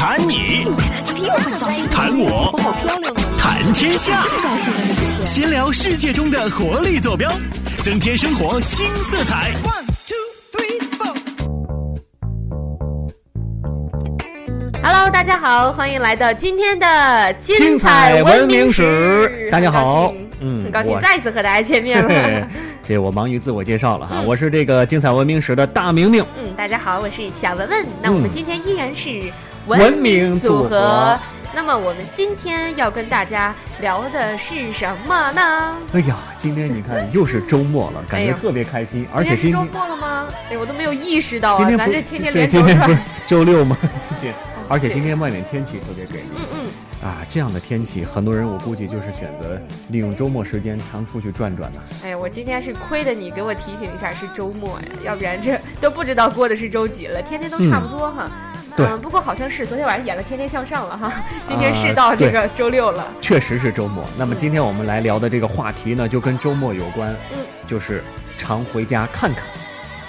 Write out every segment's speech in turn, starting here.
谈你，谈我，谈天下，闲聊世界中的活力坐标，增添生活新色彩。Hello，大家好，欢迎来到今天的精彩彩文明明史。大家好。嗯，嗯很高兴我再次和大家见面 嘿了。这我忙于自我介绍了哈，嗯。我是这个精彩文明史的大明明。嗯，大家好，我是小文文。那我们嗯。今天依然是文明组组合那么我们今天要跟大家聊的是什么呢？哎呀，今天你看又是周末了，感觉特别开心，而且今天是周末了吗？哎，我都没有意识到啊，今天不咱这天天对，连轴今天不是。周六吗？今天，而且今天外面天气特别给力嗯嗯，啊，这样的天气，很多人我估计就是选择利用周末时间常出去转转呢。哎呀，我今天是亏的你给我提醒一下是周末呀，要不然这都不知道过的是周几了，天天都差不多哈。对嗯，不过好像是昨天晚上演了《天天向上》了哈，今天啊是到这个周六了。确实是周末。那么今天我们来聊的这个话题呢，就跟周末有关，嗯，就是常回家看看。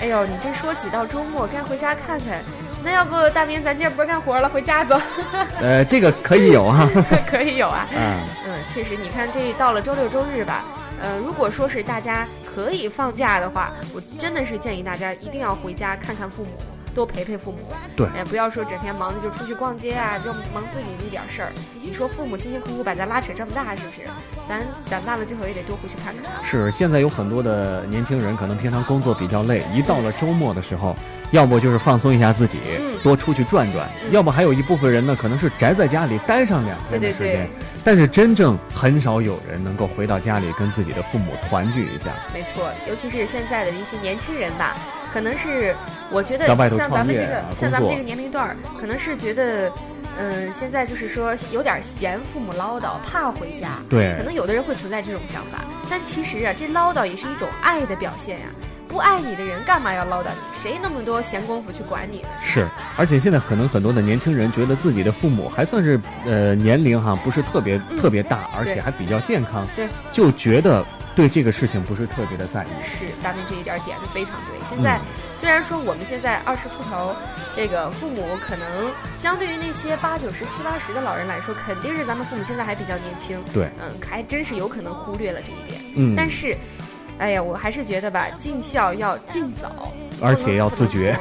哎呦，你这说起到周末该回家看看，那要不大明咱今儿不干活了，回家走，呃，这个可以有啊、可以有啊。嗯，嗯，确实，你看这到了周六周日吧，呃，如果说是大家可以放假的话，我真的是建议大家一定要回家看看父母，多陪陪父母。对哎，不要说整天忙着就出去逛街啊，就忙自己那点事儿。你说父母辛辛苦苦把咱拉扯这么大，是不是？咱长大了之后也得多回去看看他。是，现在有很多的年轻人可能平常工作比较累，一到了周末的时候，要么就是放松一下自己，嗯多出去转转；嗯要么还有一部分人呢，可能是宅在家里待上两天的时间。对，但是真正很少有人能够回到家里跟自己的父母团聚一下。没错，尤其是现在的一些年轻人吧，可能是我觉得像咱们这个、啊像咱们这个年龄段儿，可能是觉得，嗯、现在就是说有点嫌父母唠叨，怕回家。对可能有的人会存在这种想法，但其实啊，这唠叨也是一种爱的表现呀、不爱你的人干嘛要唠叨你？谁那么多闲工夫去管你呢？是，而且现在可能很多的年轻人觉得自己的父母还算是呃年龄哈不是特别、嗯特别大，而且还比较健康，对，就觉得对这个事情不是特别的在意。是大明这一点点的非常对。现在、嗯虽然说我们现在二十出头，这个父母可能相对于那些八九十、七八十的老人来说，肯定是咱们父母现在还比较年轻。对，嗯，还真是有可能忽略了这一点。嗯，但是，哎呀，我还是觉得吧，尽孝要尽早。而且要自觉。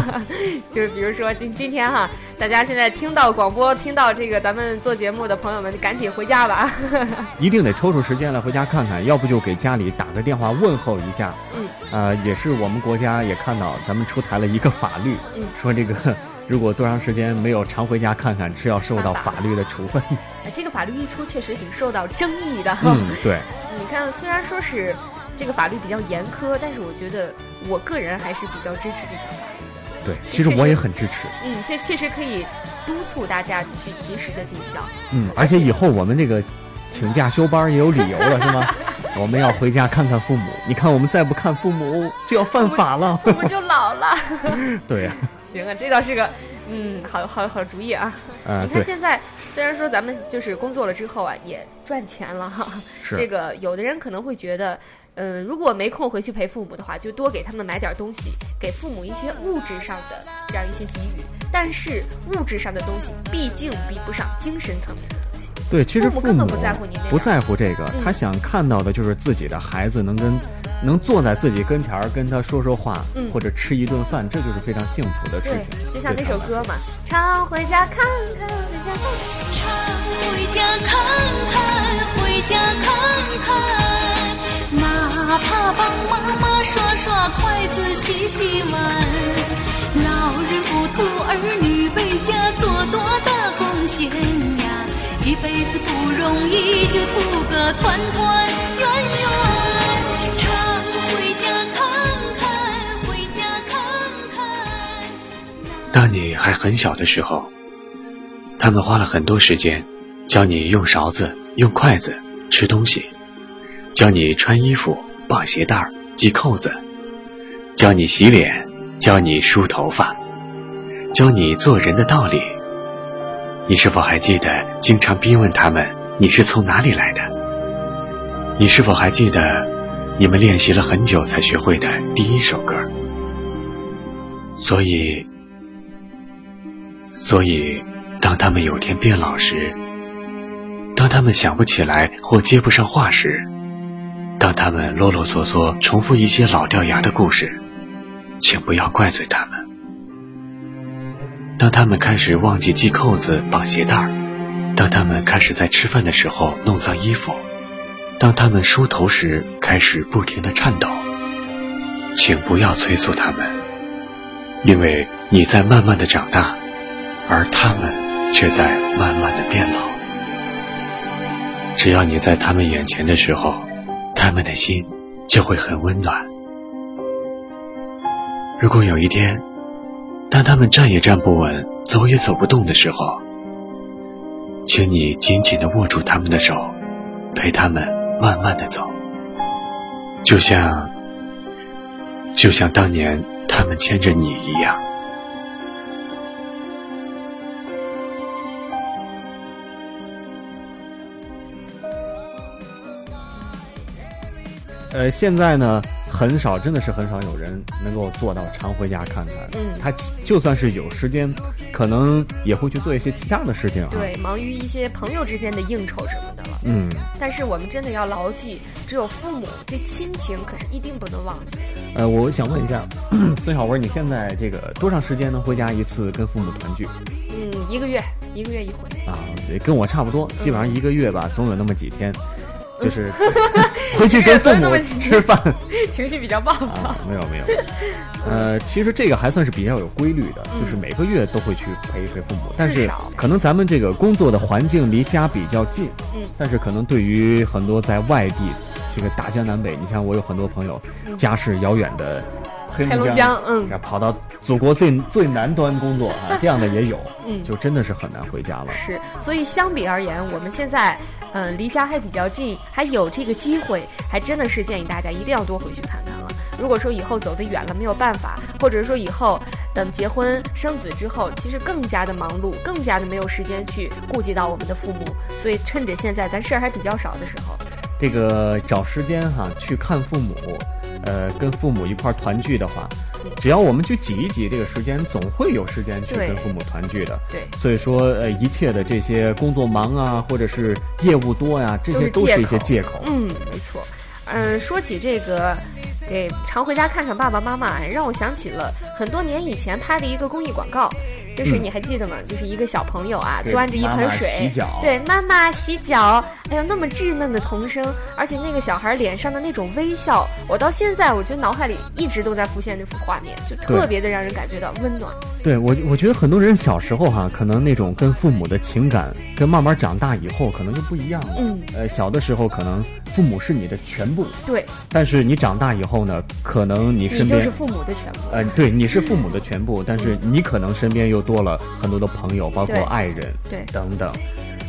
就是比如说今今天哈，大家现在听到广播、听到这个咱们做节目的朋友们，赶紧回家吧。一定得抽出时间来回家看看，要不就给家里打个电话问候一下。嗯，呃，也是我们国家也看到咱们出台了一个法律，嗯说这个 如果多长时间没有常回家看看，是要受到法法律的处分。哎这个法律一出，确实挺受到争议的。嗯，对，你看，虽然说是这个法律比较严苛，但是我觉得我个人还是比较支持这项法律。对，其实我也很支持。嗯，这确实可以督促大家去及时的尽孝。嗯，而且以后我们这个请假休班也有理由了，是吗？我们要回家看看父母。你看，我们再不看父母，就要犯法了。我们就老了。对呀、行啊，这倒是个嗯好好好主意啊。啊，你看，现在虽然说咱们就是工作了之后啊，也赚钱了哈。是这个有的人可能会觉得，嗯，如果没空回去陪父母的话，就多给他们买点东西，给父母一些物质上的这样一些给予。但是物质上的东西毕竟比不上精神层面的东西。对，其实父母根本不在乎你那不在乎这个，嗯他想看到的就是自己的孩子能跟能坐在自己跟前儿跟他说说话，嗯或者吃一顿饭，这就是非常幸福的事情。，就像那首歌嘛，常回家看看，回家看看。常回家看看，回家看看，哪怕帮妈妈刷刷筷子、洗洗碗。老人不图儿女为家做多大贡献呀，一辈子不容易，就图个团团圆圆。常回家看看，回家看看。当你还很小的时候，他们花了很多时间教你用勺子、用筷子吃东西，教你穿衣服、绑鞋带儿、系扣子，教你洗脸，教你梳头发，教你做人的道理。你是否还记得经常逼问他们你是从哪里来的？你是否还记得你们练习了很久才学会的第一首歌？所以，所以当他们有天变老时，当他们想不起来或接不上话时，当他们啰啰嗦嗦重复一些老掉牙的故事，请不要怪罪他们。当他们开始忘记系扣子、绑鞋带儿，当他们开始在吃饭的时候弄脏衣服，当他们梳头时开始不停的颤抖，请不要催促他们，因为你在慢慢的长大，而他们却在慢慢的变老。只要你在他们眼前的时候，他们的心就会很温暖。如果有一天，当他们站也站不稳、走也走不动的时候，请你紧紧地握住他们的手，陪他们慢慢的走，就像，就像当年他们牵着你一样。呃，现在呢，很少，真的是很少有人能够做到常回家看看。嗯他就算是有时间，可能也会去做一些其他的事情啊。对，忙于一些朋友之间的应酬什么的了。嗯，但是我们真的要牢记，只有父母这亲情可是一定不能忘记。呃，我想问一下，孙小文，你现在这个多长时间能回家一次跟父母团聚嗯，一个月一个月一回。啊？对跟我差不多，基本上一个月吧，总有那么几天，嗯就是 回去跟父母吃饭。情绪比较爆啊。，没有没有，呃，其实这个还算是比较有规律的，嗯就是每个月都会去陪一陪父母，但是可能咱们这个工作的环境离家比较近，嗯但是可能对于很多在外地这个大江南北，你像我有很多朋友家是遥远的黑龙江，嗯，然后跑到祖国最最南端工作啊，这样的也有，嗯就真的是很难回家了。是，所以相比而言，我们现在，嗯、离家还比较近，还有这个机会，还真的是建议大家一定要多回去看看了。如果说以后走得远了没有办法，或者说以后等结婚生子之后，其实更加的忙碌，更加的没有时间去顾及到我们的父母，所以趁着现在咱事儿还比较少的时候，这个找时间哈、去看父母，呃，跟父母一块儿团聚的话，只要我们去挤一挤这个时间，总会有时间去跟父母团聚的。对，所以说，呃，一切的这些工作忙啊，或者是业务多呀，这些都是一些口借口。嗯，没错。嗯，说起这个，给常回家看看爸爸妈妈，让我想起了很多年以前拍的一个公益广告，就是嗯你还记得吗？就是一个小朋友啊，端着一妈妈盆水，洗脚对，妈妈洗脚，哎呦，那么稚嫩的童声，而且那个小孩脸上的那种微笑，我到现在我觉得脑海里一直都在浮现那幅画面，就特别的让人感觉到温暖。对我，我觉得很多人小时候哈、可能那种跟父母的情感，跟慢慢长大以后可能就不一样了。嗯，呃，小的时候可能父母是你的全部，对但是你长大以后呢，可能你你身边就是父母的全部。呃，对，你是父母的全部，但是你可能身边又多了很多的朋友，包括爱人，对等等，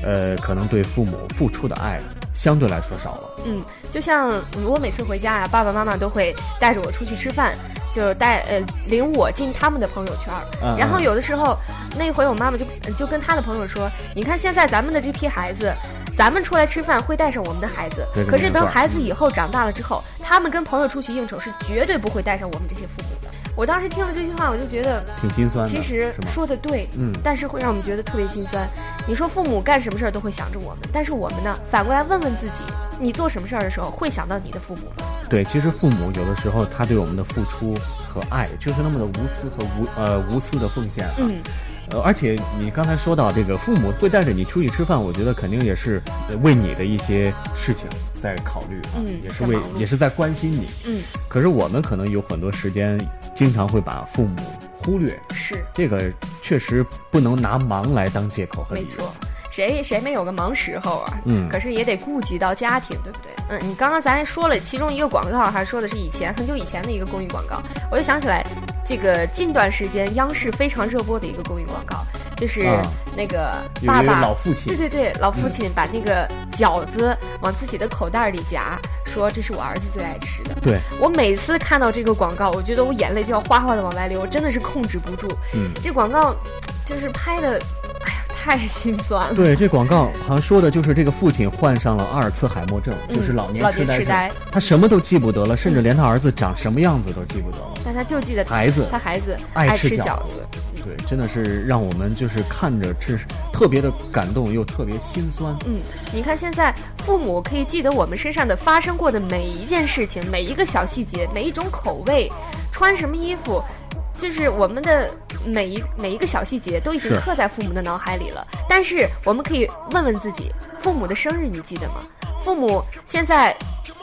呃，可能对父母付出的爱相对来说少了。嗯，就像我每次回家啊，爸爸妈妈都会带着我出去吃饭，就带呃领我进他们的朋友圈。嗯然后嗯有的时候，那回我妈妈就就跟她的朋友说：“你看现在咱们的这批孩子。”咱们出来吃饭会带上我们的孩子对，可是等孩子以后长大了之后，他们跟朋友出去应酬是绝对不会带上我们这些父母的。我当时听了这句话，我就觉得挺心酸的，其实？说的对，嗯但是会让我们觉得特别心酸。你说父母干什么事儿都会想着我们，但是我们呢，反过来问问自己，你做什么事儿的时候会想到你的父母吗？对，其实父母有的时候他对我们的付出和爱，就是那么的无私和无呃无私的奉献、啊。嗯，呃，而且你刚才说到这个父母会带着你出去吃饭，我觉得肯定也是呃为你的一些事情在考虑啊，嗯也是为也是在关心你。嗯，可是我们可能有很多时间，经常会把父母忽略，是这个确实不能拿忙来当借口和理由。没错。谁谁没有个忙时候啊？嗯可是也得顾及到家庭，对不对？嗯，你刚刚咱还说了其中一个广告，还说的是以前很久以前的一个公益广告，我就想起来，这个近段时间央视非常热播的一个公益广告，就是啊那个爸爸老父亲对对对，老父亲把那个饺子往自己的口袋里夹，说这是我儿子最爱吃的。对，我每次看到这个广告，我觉得我眼泪就要哗哗的往外流，真的是控制不住。嗯，这广告就是拍的，太心酸了。对，这广告好像说的就是这个父亲患上了阿尔茨海默症，嗯就是老年老痴呆症。他什么都记不得了，甚至连他儿子长什么样子都记不得了。但他就记得孩子他孩子爱吃饺子对，真的是让我们就是看着是特别的感动，又特别心酸。嗯，你看现在父母可以记得我们身上的发生过的每一件事情，每一个小细节，每一种口味，穿什么衣服，就是我们的每一每一个小细节都已经刻在父母的脑海里了。但是我们可以问问自己，父母的生日你记得吗？父母现在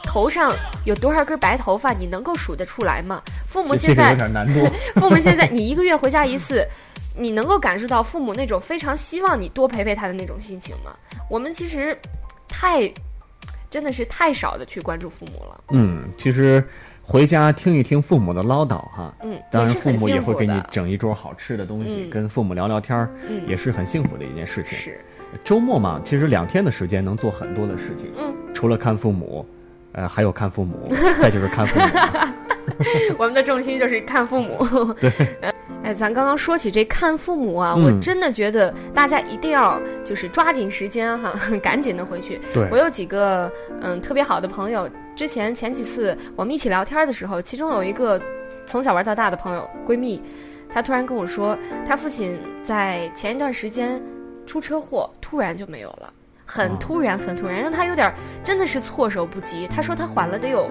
头上有多少根白头发，你能够数得出来吗？父母现在有点难度。父母现在，你一个月回家一次，你能够感受到父母那种非常希望你多陪陪他的那种心情吗？我们其实太真的是太少的去关注父母了。嗯，其实回家听一听父母的唠叨哈，嗯，当然父母也会给你。整一桌好吃的东西，嗯跟父母聊聊天儿，嗯也是很幸福的一件事情。是，周末嘛，其实两天的时间能做很多的事情，嗯，除了看父母，呃，还有看父母，再就是看父母。我们的重心就是看父母。对。哎，咱刚刚说起这看父母啊，嗯我真的觉得大家一定要就是抓紧时间哈，赶紧的回去。对我有几个嗯特别好的朋友，之前前几次我们一起聊天的时候，其中有一个从小玩到大的朋友闺蜜，她突然跟我说，她父亲在前一段时间出车祸，突然就没有了。很哦突然，很突然，让她有点真的是措手不及。她说她缓了得有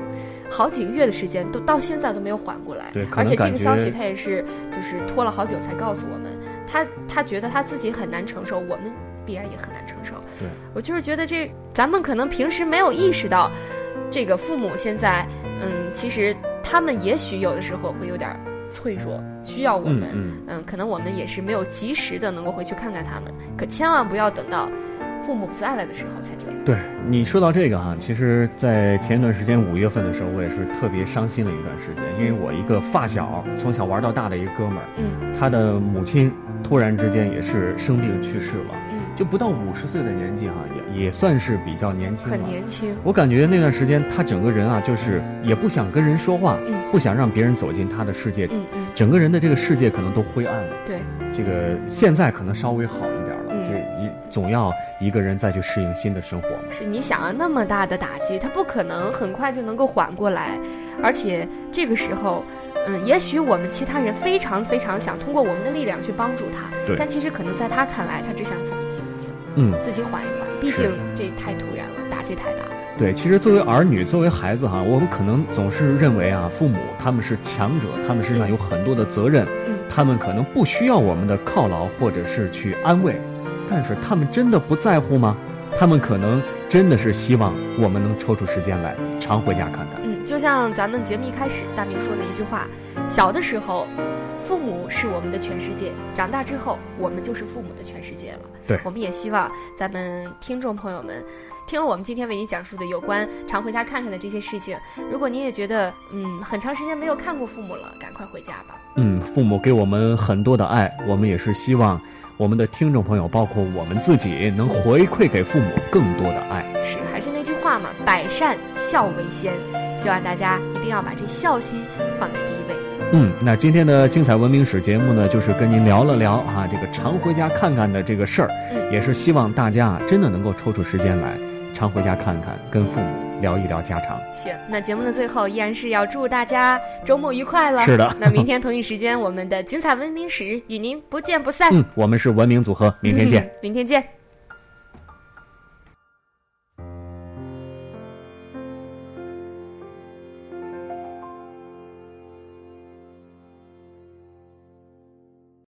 好几个月的时间，都到现在都没有缓过来。对而且这个消息她也是就是拖了好久才告诉我们。她她觉得她自己很难承受，我们必然也很难承受。对我就是觉得这咱们可能平时没有意识到，这个父母现在，嗯，其实他们也许有的时候会有点儿脆弱，需要我们，嗯。嗯可能我们也是没有及时的能够回去看看他们，可千万不要等到父母不在了的时候才这样。对你说到这个哈，其实，在前一段时间五月份的时候，我也是特别伤心了一段时间，因为我一个发小，从小玩到大的一个哥们儿，嗯。他的母亲突然之间也是生病去世了，嗯，就不到五十岁的年纪哈，也也算是比较年轻了。很年轻，我感觉那段时间他整个人啊，就是也不想跟人说话，嗯不想让别人走进他的世界，嗯嗯，整个人的这个世界可能都灰暗了。对，这个现在可能稍微好一点了，嗯这一总要一个人再去适应新的生活嘛。是你想啊，那么大的打击，他不可能很快就能够缓过来，而且这个时候。嗯，也许我们其他人非常非常想通过我们的力量去帮助他，对但其实可能在他看来，他只想自己嗯，自己缓一缓。毕竟这太突然了，打击太大。对，其实作为儿女，作为孩子哈，我们可能总是认为啊，父母他们是强者，他们身上有很多的责任，嗯他们可能不需要我们的犒劳或者是去安慰，但是他们真的不在乎吗？他们可能真的是希望我们能抽出时间来常回家看看。嗯，就像咱们节目一开始大明说的一句话：小的时候，父母是我们的全世界；长大之后，我们就是父母的全世界了。对我们也希望咱们听众朋友们。听了我们今天为您讲述的有关常回家看看的这些事情，如果您也觉得嗯很长时间没有看过父母了，赶快回家吧。嗯，父母给我们很多的爱，我们也是希望我们的听众朋友，包括我们自己，能回馈给父母更多的爱。是，还是那句话嘛，百善孝为先。希望大家一定要把这孝心放在第一位。嗯，那今天的精彩文明史节目呢，就是跟您聊了聊啊这个常回家看看的这个事儿，嗯也是希望大家啊真的能够抽出时间来常回家看看，跟父母聊一聊家常。行，那节目的最后依然是要祝大家周末愉快了。是的那明天同一时间，我们的精彩文明史与您不见不散。嗯，我们是文明组合，明天见。明天见。